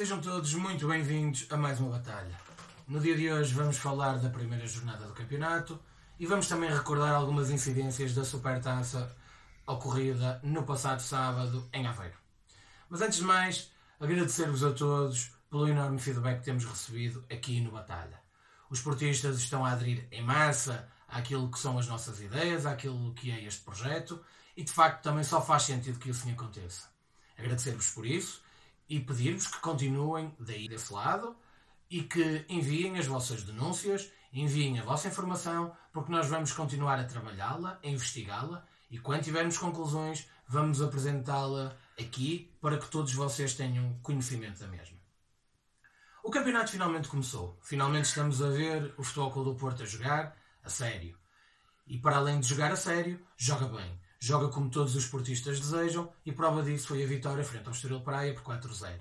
Sejam todos muito bem-vindos a mais uma batalha. No dia de hoje vamos falar da primeira jornada do campeonato e vamos também recordar algumas incidências da Supertaça ocorrida no passado sábado em Aveiro. Mas antes de mais, agradecer-vos a todos pelo enorme feedback que temos recebido aqui no Batalha. Os esportistas estão a aderir em massa àquilo que são as nossas ideias, àquilo que é este projeto e de facto também só faz sentido que assim aconteça. Agradecer-vos por isso e pedir-vos que continuem daí desse lado e que enviem as vossas denúncias, enviem a vossa informação, porque nós vamos continuar a trabalhá-la, a investigá-la e quando tivermos conclusões, vamos apresentá-la aqui para que todos vocês tenham conhecimento da mesma. O campeonato finalmente começou. Finalmente estamos a ver o Futebol Clube do Porto a jogar a sério. E para além de jogar a sério, joga bem joga como todos os esportistas desejam e prova disso foi a vitória frente ao Estoril Praia por 4-0.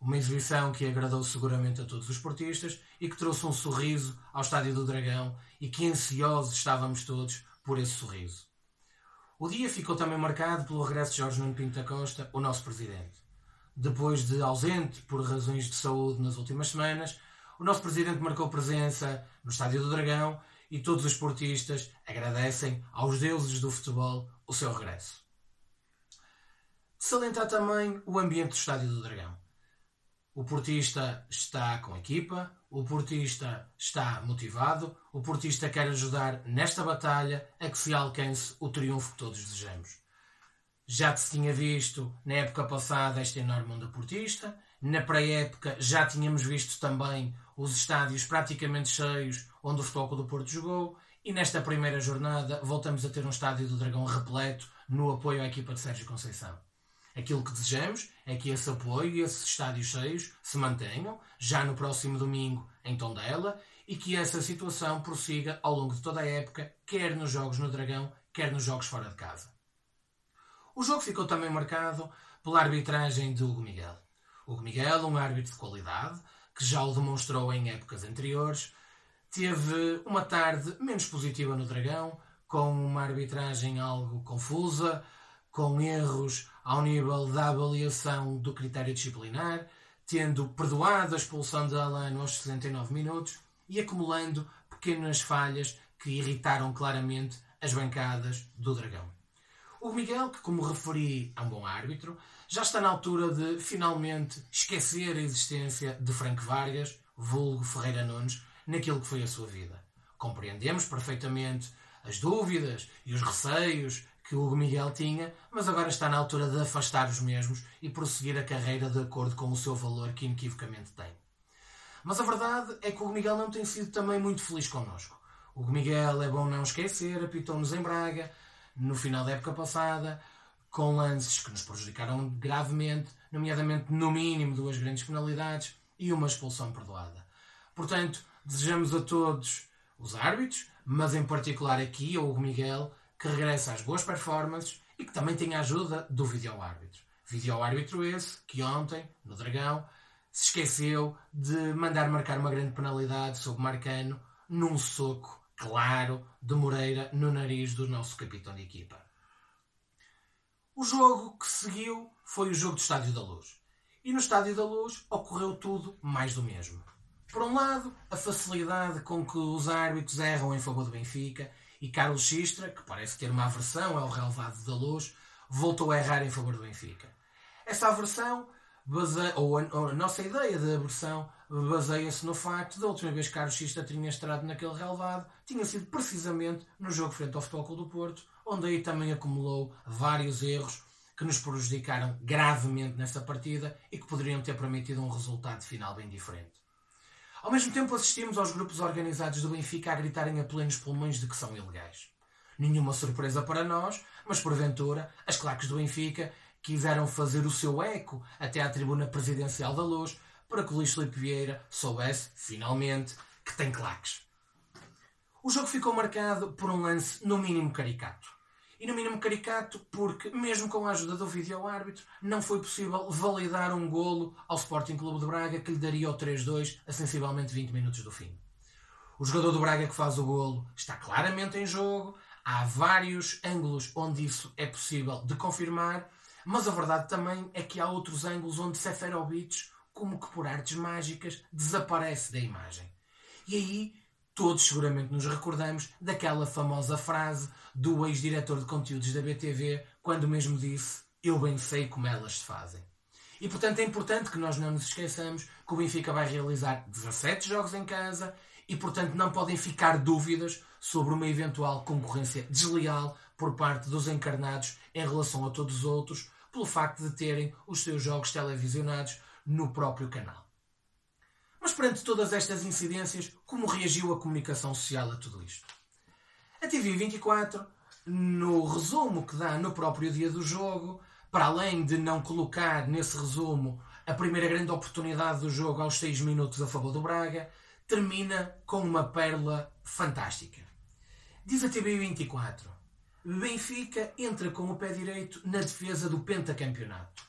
Uma exibição que agradou seguramente a todos os esportistas e que trouxe um sorriso ao Estádio do Dragão e que ansiosos estávamos todos por esse sorriso. O dia ficou também marcado pelo regresso de Jorge Nuno Pinto da Costa, o nosso presidente. Depois de ausente por razões de saúde nas últimas semanas, o nosso presidente marcou presença no Estádio do Dragão e todos os esportistas agradecem aos deuses do futebol o seu regresso. Salientar também o ambiente do Estádio do Dragão. O portista está com equipa, o portista está motivado, o portista quer ajudar nesta batalha a que se alcance o triunfo que todos desejamos. Já se tinha visto na época passada esta enorme onda portista, na pré-época já tínhamos visto também os estádios praticamente cheios onde o Futebol do Porto jogou e nesta primeira jornada voltamos a ter um estádio do Dragão repleto no apoio à equipa de Sérgio Conceição. Aquilo que desejamos é que esse apoio e esses estádios cheios se mantenham já no próximo domingo em Tondela e que essa situação prossiga ao longo de toda a época, quer nos jogos no Dragão, quer nos jogos fora de casa. O jogo ficou também marcado pela arbitragem de Hugo Miguel. Hugo Miguel, um árbitro de qualidade, que já o demonstrou em épocas anteriores, teve uma tarde menos positiva no Dragão, com uma arbitragem algo confusa, com erros ao nível da avaliação do critério disciplinar, tendo perdoado a expulsão de Alano aos 69 minutos e acumulando pequenas falhas que irritaram claramente as bancadas do Dragão. O Miguel, que como referi é um bom árbitro, já está na altura de finalmente esquecer a existência de Franco Vargas, vulgo Ferreira Nunes, naquilo que foi a sua vida. Compreendemos perfeitamente as dúvidas e os receios que o Miguel tinha, mas agora está na altura de afastar os mesmos e prosseguir a carreira de acordo com o seu valor que inequivocamente tem. Mas a verdade é que o Miguel não tem sido também muito feliz connosco. O Miguel, é bom não esquecer, apitou-nos em Braga, no final da época passada, com lances que nos prejudicaram gravemente, nomeadamente no mínimo duas grandes penalidades e uma expulsão perdoada. Portanto, desejamos a todos os árbitros, mas em particular aqui ao Miguel, que regresse às boas performances e que também tenha a ajuda do vídeo-árbitro. Vídeo-árbitro esse que ontem, no Dragão, se esqueceu de mandar marcar uma grande penalidade sobre Marcano num soco claro de Moreira no nariz do nosso capitão de equipa. O jogo que seguiu foi o jogo do Estádio da Luz. E no Estádio da Luz ocorreu tudo mais do mesmo. Por um lado, a facilidade com que os árbitros erram em favor do Benfica e Carlos Xistra, que parece ter uma aversão ao relevado da luz, voltou a errar em favor do Benfica. Essa aversão, ou, a, nossa ideia de aversão, baseia-se no facto da última vez que Carlos Xista tinha estado naquele relevado tinha sido precisamente no jogo frente ao Futebol Clube do Porto, onde aí também acumulou vários erros que nos prejudicaram gravemente nessa partida e que poderiam ter permitido um resultado final bem diferente. Ao mesmo tempo assistimos aos grupos organizados do Benfica a gritarem a plenos pulmões de que são ilegais. Nenhuma surpresa para nós, mas porventura as claques do Benfica quiseram fazer o seu eco até à tribuna presidencial da Luz para que o Luís Felipe Vieira soubesse, finalmente, que tem claques. O jogo ficou marcado por um lance no mínimo caricato. E no mínimo caricato porque, mesmo com a ajuda do vídeo-árbitro, não foi possível validar um golo ao Sporting Clube de Braga que lhe daria o 3-2 a sensivelmente 20 minutos do fim. O jogador do Braga que faz o golo está claramente em jogo, há vários ângulos onde isso é possível de confirmar, mas a verdade também é que há outros ângulos onde Seferovic como que por artes mágicas desaparece da imagem. E aí todos seguramente nos recordamos daquela famosa frase do ex-diretor de conteúdos da BTV, quando mesmo disse: Eu bem sei como elas se fazem. E portanto é importante que nós não nos esqueçamos que o Benfica vai realizar 17 jogos em casa e portanto não podem ficar dúvidas sobre uma eventual concorrência desleal por parte dos encarnados em relação a todos os outros, pelo facto de terem os seus jogos televisionados no próprio canal. Perante todas estas incidências, como reagiu a comunicação social a tudo isto? A TV24, no resumo que dá no próprio dia do jogo, para além de não colocar nesse resumo a primeira grande oportunidade do jogo aos 6 minutos a favor do Braga, termina com uma pérola fantástica. Diz a TV24: Benfica entra com o pé direito na defesa do pentacampeonato.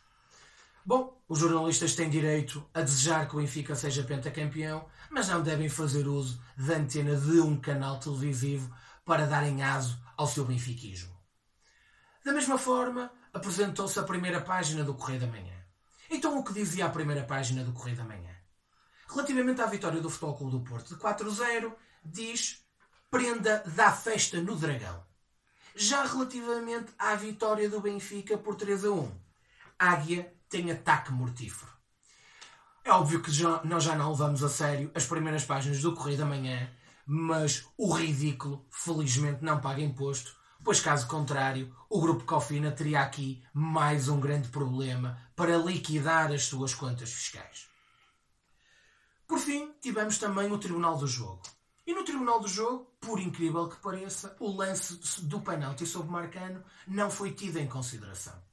Bom, os jornalistas têm direito a desejar que o Benfica seja pentacampeão, mas não devem fazer uso da antena de um canal televisivo para darem aso ao seu benfiquismo. Da mesma forma, apresentou-se a primeira página do Correio da Manhã. Então, o que dizia a primeira página do Correio da Manhã? Relativamente à vitória do Futebol Clube do Porto de 4-0, diz prenda da festa no Dragão. Já relativamente à vitória do Benfica por 3 a 1, Águia tem ataque mortífero. É óbvio que já, nós já não levamos a sério as primeiras páginas do Correio da Manhã, mas o ridículo, felizmente, não paga imposto, pois caso contrário, o Grupo Cofina teria aqui mais um grande problema para liquidar as suas contas fiscais. Por fim, tivemos também o Tribunal do Jogo. E no Tribunal do Jogo, por incrível que pareça, o lance do penalti sobre Marcano não foi tido em consideração.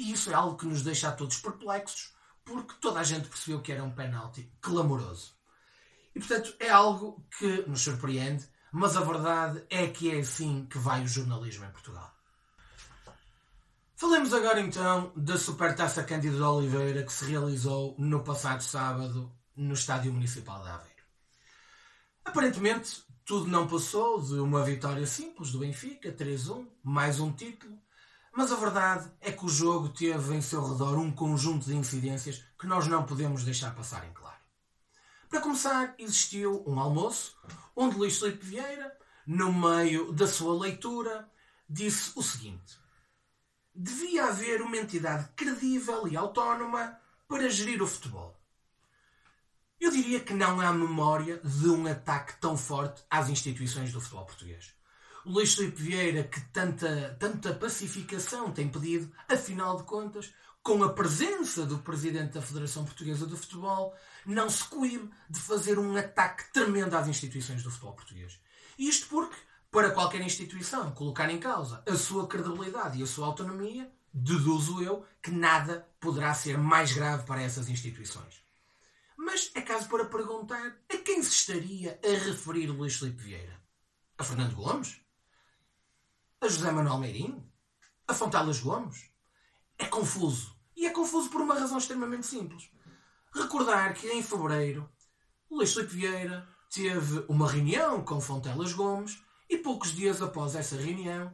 E isso é algo que nos deixa a todos perplexos, porque toda a gente percebeu que era um penalti clamoroso. E portanto é algo que nos surpreende, mas a verdade é que é assim que vai o jornalismo em Portugal. Falemos agora então da Supertaça Cândido de Oliveira que se realizou no passado sábado no Estádio Municipal de Aveiro. Aparentemente, tudo não passou de uma vitória simples do Benfica, 3-1, mais um título, mas a verdade é que o jogo teve em seu redor um conjunto de incidências que nós não podemos deixar passar em claro. Para começar, existiu um almoço onde Luís Felipe Vieira, no meio da sua leitura, disse o seguinte: Devia haver uma entidade credível e autónoma para gerir o futebol. Eu diria que não há memória de um ataque tão forte às instituições do futebol português. O Luís Filipe Vieira, que tanta, tanta pacificação tem pedido, afinal de contas, com a presença do Presidente da Federação Portuguesa de Futebol, não se coíbe de fazer um ataque tremendo às instituições do futebol português. Isto porque, para qualquer instituição colocar em causa a sua credibilidade e a sua autonomia, deduzo eu que nada poderá ser mais grave para essas instituições. Mas é caso para perguntar a quem se estaria a referir Luís Filipe Vieira? A Fernando Gomes? A José Manuel Meirinho? A Fontelas Gomes? É confuso. E é confuso por uma razão extremamente simples. Recordar que em fevereiro Luís Filipe Vieira teve uma reunião com Fontelas Gomes e poucos dias após essa reunião,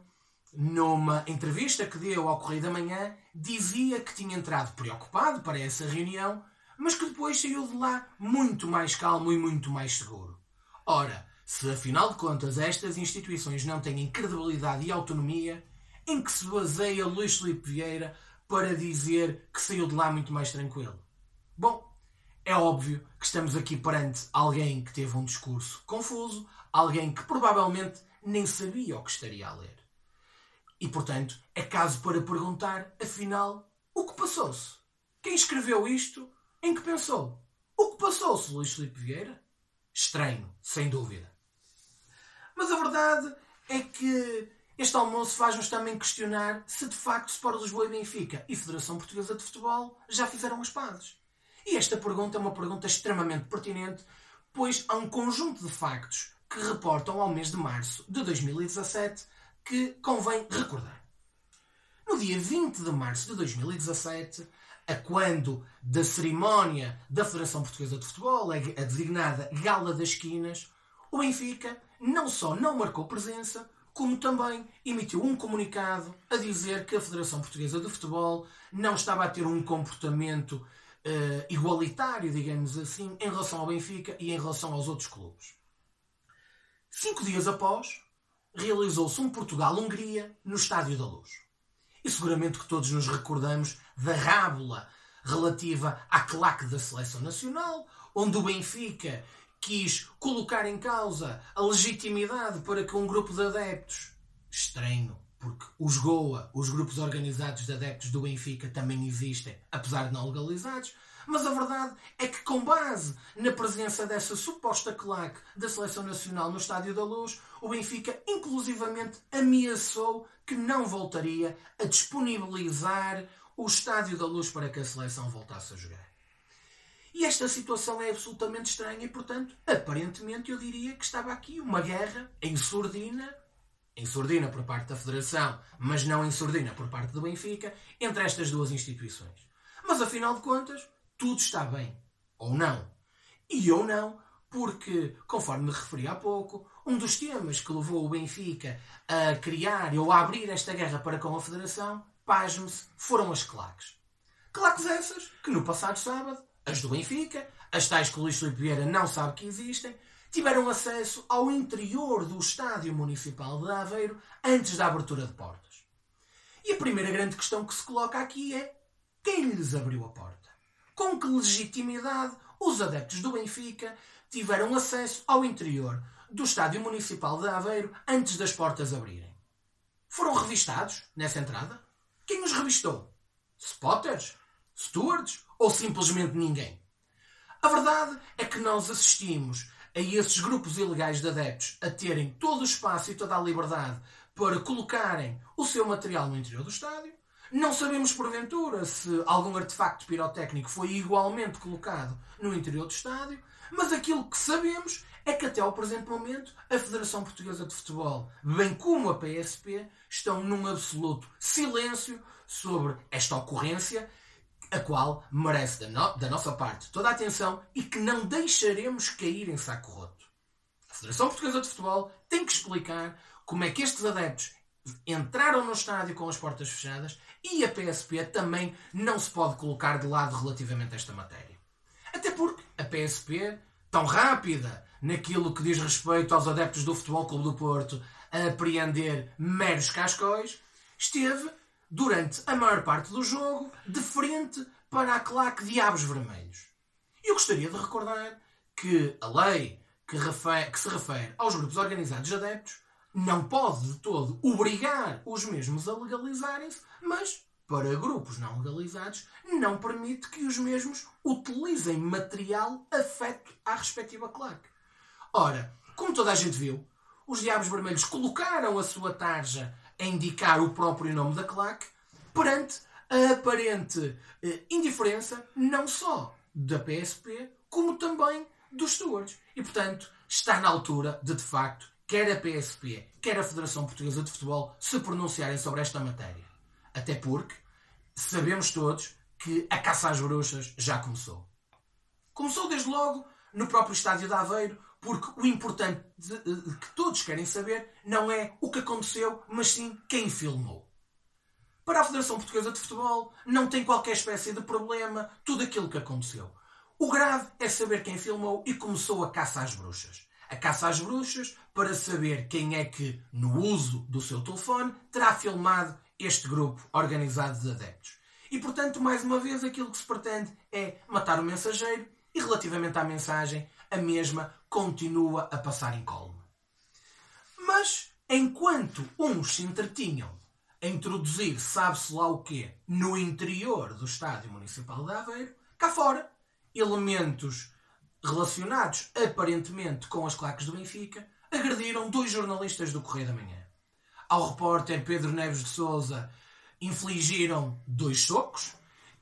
numa entrevista que deu ao Correio da Manhã, dizia que tinha entrado preocupado para essa reunião, mas que depois saiu de lá muito mais calmo e muito mais seguro. Ora, se afinal de contas estas instituições não têm credibilidade e autonomia, em que se baseia Luís Filipe Vieira para dizer que saiu de lá muito mais tranquilo? Bom, é óbvio que estamos aqui perante alguém que teve um discurso confuso, alguém que provavelmente nem sabia o que estaria a ler. E portanto, é caso para perguntar, afinal, o que passou-se? Quem escreveu isto? Em que pensou? O que passou-se, Luís Filipe Vieira? Estranho, sem dúvida. Mas a verdade é que este almoço faz-nos também questionar se de facto Sport Lisboa e Benfica e Federação Portuguesa de Futebol já fizeram as pazes. E esta pergunta é uma pergunta extremamente pertinente, pois há um conjunto de factos que reportam ao mês de março de 2017 que convém recordar. No dia 20 de março de 2017, a quando da cerimónia da Federação Portuguesa de Futebol, a designada Gala das Esquinas, o Benfica não só não marcou presença, como também emitiu um comunicado a dizer que a Federação Portuguesa de Futebol não estava a ter um comportamento uh, igualitário, digamos assim, em relação ao Benfica e em relação aos outros clubes. Cinco dias após, realizou-se um Portugal-Hungria no Estádio da Luz. E seguramente que todos nos recordamos da rábula relativa à claque da seleção nacional, onde o Benfica quis colocar em causa a legitimidade para que um grupo de adeptos estranho, porque os GOA, os grupos organizados de adeptos do Benfica, também existem, apesar de não legalizados, mas a verdade é que, com base na presença dessa suposta claque da Seleção Nacional no Estádio da Luz, o Benfica inclusivamente ameaçou que não voltaria a disponibilizar o Estádio da Luz para que a seleção voltasse a jogar. E esta situação é absolutamente estranha e, portanto, aparentemente eu diria que estava aqui uma guerra em surdina, em surdina por parte da Federação, mas não em surdina por parte do Benfica, entre estas duas instituições. Mas afinal de contas, tudo está bem. Ou não. E ou não, porque, conforme me referi há pouco, um dos temas que levou o Benfica a criar ou a abrir esta guerra para com a Federação, pasme-se, foram as claques. Claques essas que no passado sábado, as do Benfica, as tais que Luís Filipe Vieira não sabe que existem, tiveram acesso ao interior do Estádio Municipal de Aveiro antes da abertura de portas. E a primeira grande questão que se coloca aqui é quem lhes abriu a porta? com que legitimidade os adeptos do Benfica tiveram acesso ao interior do Estádio Municipal de Aveiro antes das portas abrirem. Foram revistados nessa entrada? Quem os revistou? Spotters? Stewards? Ou simplesmente ninguém? A verdade é que nós assistimos a esses grupos ilegais de adeptos a terem todo o espaço e toda a liberdade para colocarem o seu material no interior do estádio não sabemos, porventura, se algum artefacto pirotécnico foi igualmente colocado no interior do estádio, mas aquilo que sabemos é que até ao presente momento a Federação Portuguesa de Futebol, bem como a PSP, estão num absoluto silêncio sobre esta ocorrência, a qual merece da, no da nossa parte toda a atenção e que não deixaremos cair em saco roto. A Federação Portuguesa de Futebol tem que explicar como é que estes adeptos entraram no estádio com as portas fechadas e a PSP também não se pode colocar de lado relativamente a esta matéria. Até porque a PSP, tão rápida naquilo que diz respeito aos adeptos do Futebol Clube do Porto a apreender meros cascóis, esteve, durante a maior parte do jogo, de frente para a claque Diabos Vermelhos. Eu gostaria de recordar que a lei que, refere, que se refere aos grupos organizados de adeptos não pode de todo obrigar os mesmos a legalizarem-se, mas para grupos não legalizados não permite que os mesmos utilizem material afeto à respectiva claque. Ora, como toda a gente viu, os Diabos Vermelhos colocaram a sua tarja a indicar o próprio nome da claque perante a aparente eh, indiferença não só da PSP, como também dos stewards. E, portanto, está na altura de, de facto, quer a PSP, quer a Federação Portuguesa de Futebol se pronunciarem sobre esta matéria. Até porque sabemos todos que a caça às bruxas já começou. Começou desde logo no próprio estádio de Aveiro, porque o importante de, de, que todos querem saber não é o que aconteceu, mas sim quem filmou. Para a Federação Portuguesa de Futebol não tem qualquer espécie de problema tudo aquilo que aconteceu. O grave é saber quem filmou e começou a caça às bruxas a caça às bruxas para saber quem é que, no uso do seu telefone, terá filmado este grupo organizado de adeptos. E, portanto, mais uma vez, aquilo que se pretende é matar o mensageiro e, relativamente à mensagem, a mesma continua a passar em colmo. Mas, enquanto uns se entretinham a introduzir sabe-se lá o quê no interior do Estádio Municipal de Aveiro, cá fora, elementos relacionados aparentemente com as claques do Benfica, agrediram dois jornalistas do Correio da Manhã. Ao repórter Pedro Neves de Souza infligiram dois socos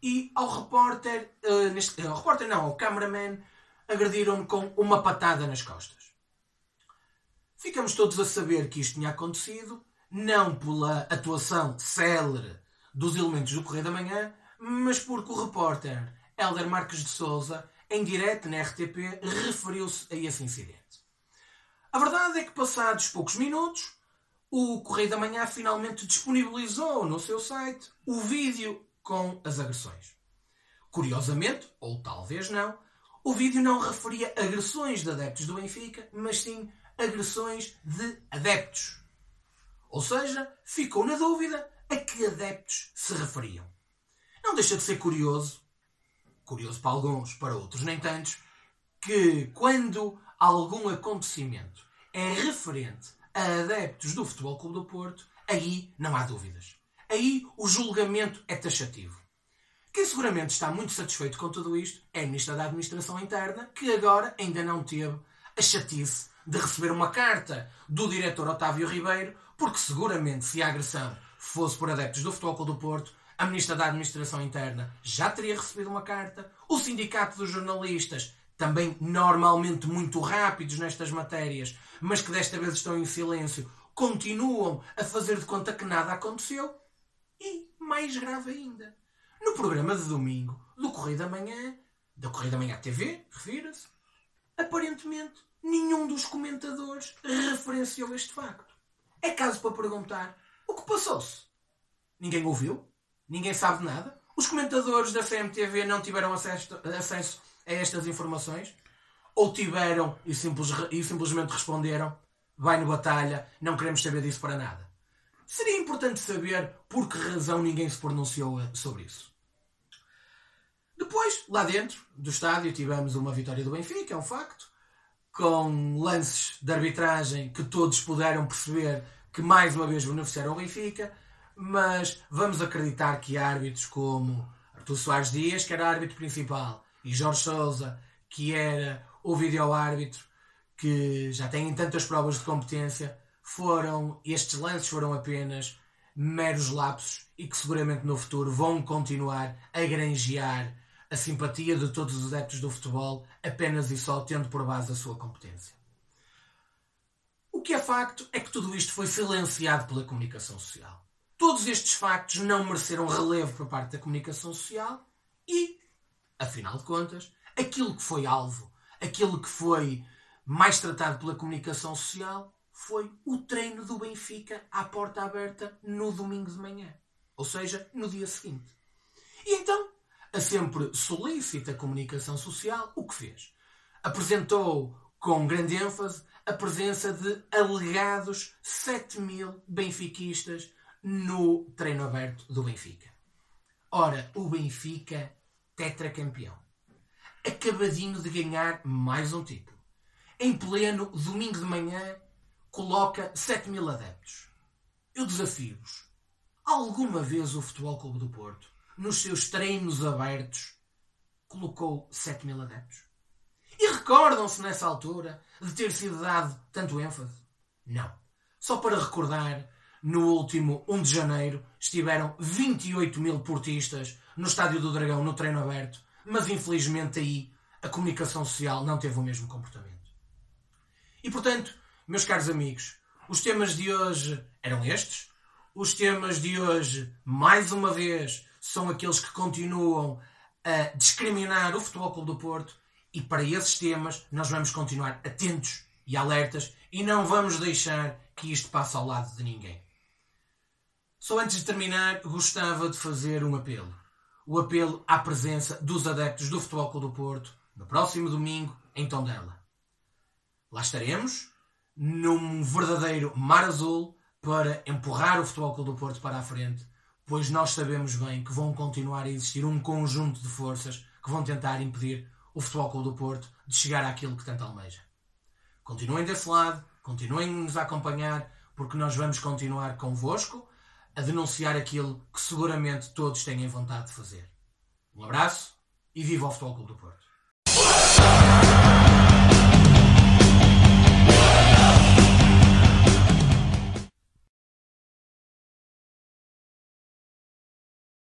e ao repórter, uh, neste, uh, ao repórter não, ao cameraman, agrediram-no com uma patada nas costas. Ficamos todos a saber que isto tinha acontecido, não pela atuação célere dos elementos do Correio da Manhã, mas porque o repórter Helder Marques de Souza em direto na RTP, referiu-se a esse incidente. A verdade é que, passados poucos minutos, o Correio da Manhã finalmente disponibilizou no seu site o vídeo com as agressões. Curiosamente, ou talvez não, o vídeo não referia agressões de adeptos do Benfica, mas sim agressões de adeptos. Ou seja, ficou na dúvida a que adeptos se referiam. Não deixa de ser curioso, curioso para alguns, para outros nem tantos, que quando algum acontecimento é referente a adeptos do Futebol Clube do Porto, aí não há dúvidas. Aí o julgamento é taxativo. Quem seguramente está muito satisfeito com tudo isto é a Ministra da Administração Interna, que agora ainda não teve a chatice de receber uma carta do diretor Otávio Ribeiro, porque seguramente se a agressão fosse por adeptos do Futebol do Porto, a Ministra da Administração Interna já teria recebido uma carta, o Sindicato dos Jornalistas, também normalmente muito rápidos nestas matérias, mas que desta vez estão em silêncio, continuam a fazer de conta que nada aconteceu. E, mais grave ainda, programa de domingo do Correio da Manhã, da Correio da Manhã TV, refira-se, aparentemente nenhum dos comentadores referenciou este facto. É caso para perguntar o que passou-se. Ninguém ouviu? Ninguém sabe nada? Os comentadores da CMTV não tiveram acesso, a estas informações? Ou tiveram e, simples, e simplesmente responderam: vai no batalha, não queremos saber disso para nada? Seria importante saber por que razão ninguém se pronunciou sobre isso. Depois, lá dentro do estádio, tivemos uma vitória do Benfica, é um facto, com lances de arbitragem que todos puderam perceber que mais uma vez beneficiaram o Benfica, mas vamos acreditar que árbitros como Artur Soares Dias, que era árbitro principal, e Jorge Souza, que era o vídeo-árbitro, que já têm tantas provas de competência, foram, estes lances foram apenas meros lapsos e que seguramente no futuro vão continuar a granjear a simpatia de todos os adeptos do futebol apenas e só tendo por base a sua competência. O que é facto é que tudo isto foi silenciado pela comunicação social. Todos estes factos não mereceram relevo por parte da comunicação social e, afinal de contas, aquilo que foi alvo, aquilo que foi mais tratado pela comunicação social foi o treino do Benfica à porta aberta no domingo de manhã. Ou seja, no dia seguinte. E então, a sempre solícita comunicação social, o que fez? Apresentou com grande ênfase a presença de alegados 7 mil benfiquistas no treino aberto do Benfica. Ora, o Benfica, tetracampeão, acabadinho de ganhar mais um título. Em pleno domingo de manhã, coloca 7 mil adeptos. Eu desafio-vos. Alguma vez o Futebol Clube do Porto, nos seus treinos abertos, colocou 7 mil adeptos? E recordam-se nessa altura de ter sido dado tanto ênfase? Não. Só para recordar, no último 1 de janeiro estiveram 28 mil portistas no Estádio do Dragão no treino aberto, mas infelizmente aí a comunicação social não teve o mesmo comportamento. E portanto, meus caros amigos, os temas de hoje eram estes. Os temas de hoje, mais uma vez, são aqueles que continuam a discriminar o Futebol Clube do Porto e para esses temas nós vamos continuar atentos e alertas e não vamos deixar que isto passe ao lado de ninguém. Só antes de terminar, gostava de fazer um apelo. O apelo à presença dos adeptos do Futebol Clube do Porto no próximo domingo em Tondela. Lá estaremos num verdadeiro mar azul para empurrar o Futebol Clube do Porto para a frente, pois nós sabemos bem que vão continuar a existir um conjunto de forças que vão tentar impedir o Futebol Clube do Porto de chegar àquilo que tanto almeja. Continuem desse lado, continuem-nos a acompanhar, porque nós vamos continuar convosco a denunciar aquilo que seguramente todos têm vontade de fazer. Um abraço e viva o Futebol Clube do Porto.